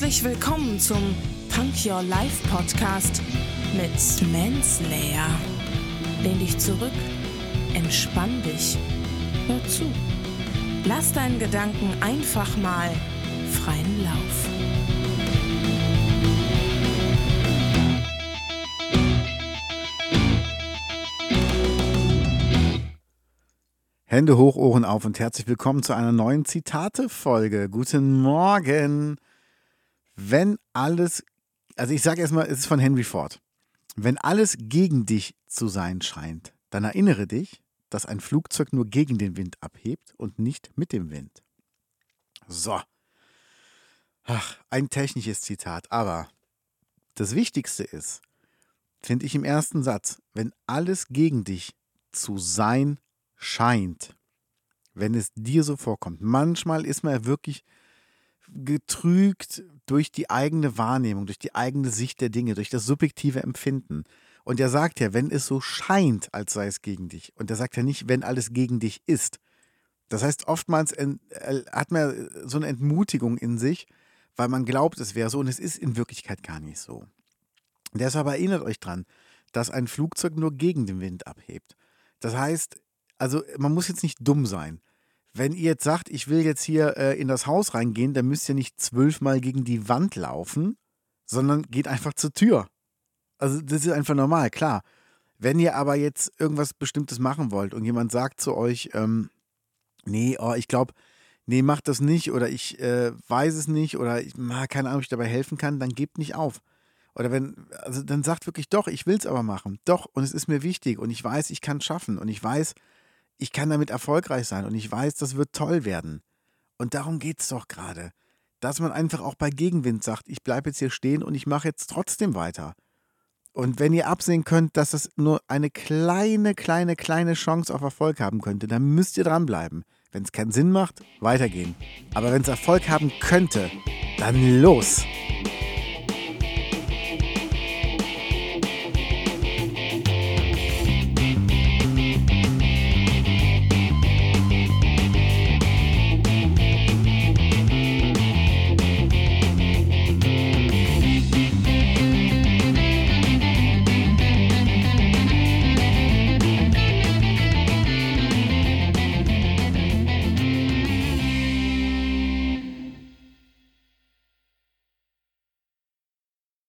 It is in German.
Herzlich willkommen zum Punk Your Life Podcast mit Manslayer. Lehn dich zurück, entspann dich, hör zu. Lass deinen Gedanken einfach mal freien Lauf. Hände hoch, Ohren auf und herzlich willkommen zu einer neuen Zitate-Folge. Guten Morgen. Wenn alles, also ich sage erstmal, es ist von Henry Ford. Wenn alles gegen dich zu sein scheint, dann erinnere dich, dass ein Flugzeug nur gegen den Wind abhebt und nicht mit dem Wind. So. Ach, ein technisches Zitat, aber das Wichtigste ist, finde ich im ersten Satz, wenn alles gegen dich zu sein scheint, wenn es dir so vorkommt. Manchmal ist man ja wirklich getrügt durch die eigene Wahrnehmung, durch die eigene Sicht der Dinge, durch das subjektive Empfinden. Und er sagt ja, wenn es so scheint, als sei es gegen dich. Und er sagt ja nicht, wenn alles gegen dich ist. Das heißt, oftmals hat man so eine Entmutigung in sich, weil man glaubt, es wäre so und es ist in Wirklichkeit gar nicht so. Deshalb erinnert euch dran, dass ein Flugzeug nur gegen den Wind abhebt. Das heißt, also man muss jetzt nicht dumm sein. Wenn ihr jetzt sagt, ich will jetzt hier äh, in das Haus reingehen, dann müsst ihr nicht zwölfmal gegen die Wand laufen, sondern geht einfach zur Tür. Also das ist einfach normal, klar. Wenn ihr aber jetzt irgendwas Bestimmtes machen wollt und jemand sagt zu euch, ähm, nee, oh, ich glaube, nee, macht das nicht oder ich äh, weiß es nicht oder ich ah, keine Ahnung, ob ich dabei helfen kann, dann gebt nicht auf. Oder wenn, also dann sagt wirklich, doch, ich will es aber machen. Doch, und es ist mir wichtig und ich weiß, ich kann es schaffen und ich weiß, ich kann damit erfolgreich sein und ich weiß, das wird toll werden. Und darum geht es doch gerade. Dass man einfach auch bei Gegenwind sagt, ich bleibe jetzt hier stehen und ich mache jetzt trotzdem weiter. Und wenn ihr absehen könnt, dass das nur eine kleine, kleine, kleine Chance auf Erfolg haben könnte, dann müsst ihr dranbleiben. Wenn es keinen Sinn macht, weitergehen. Aber wenn es Erfolg haben könnte, dann los!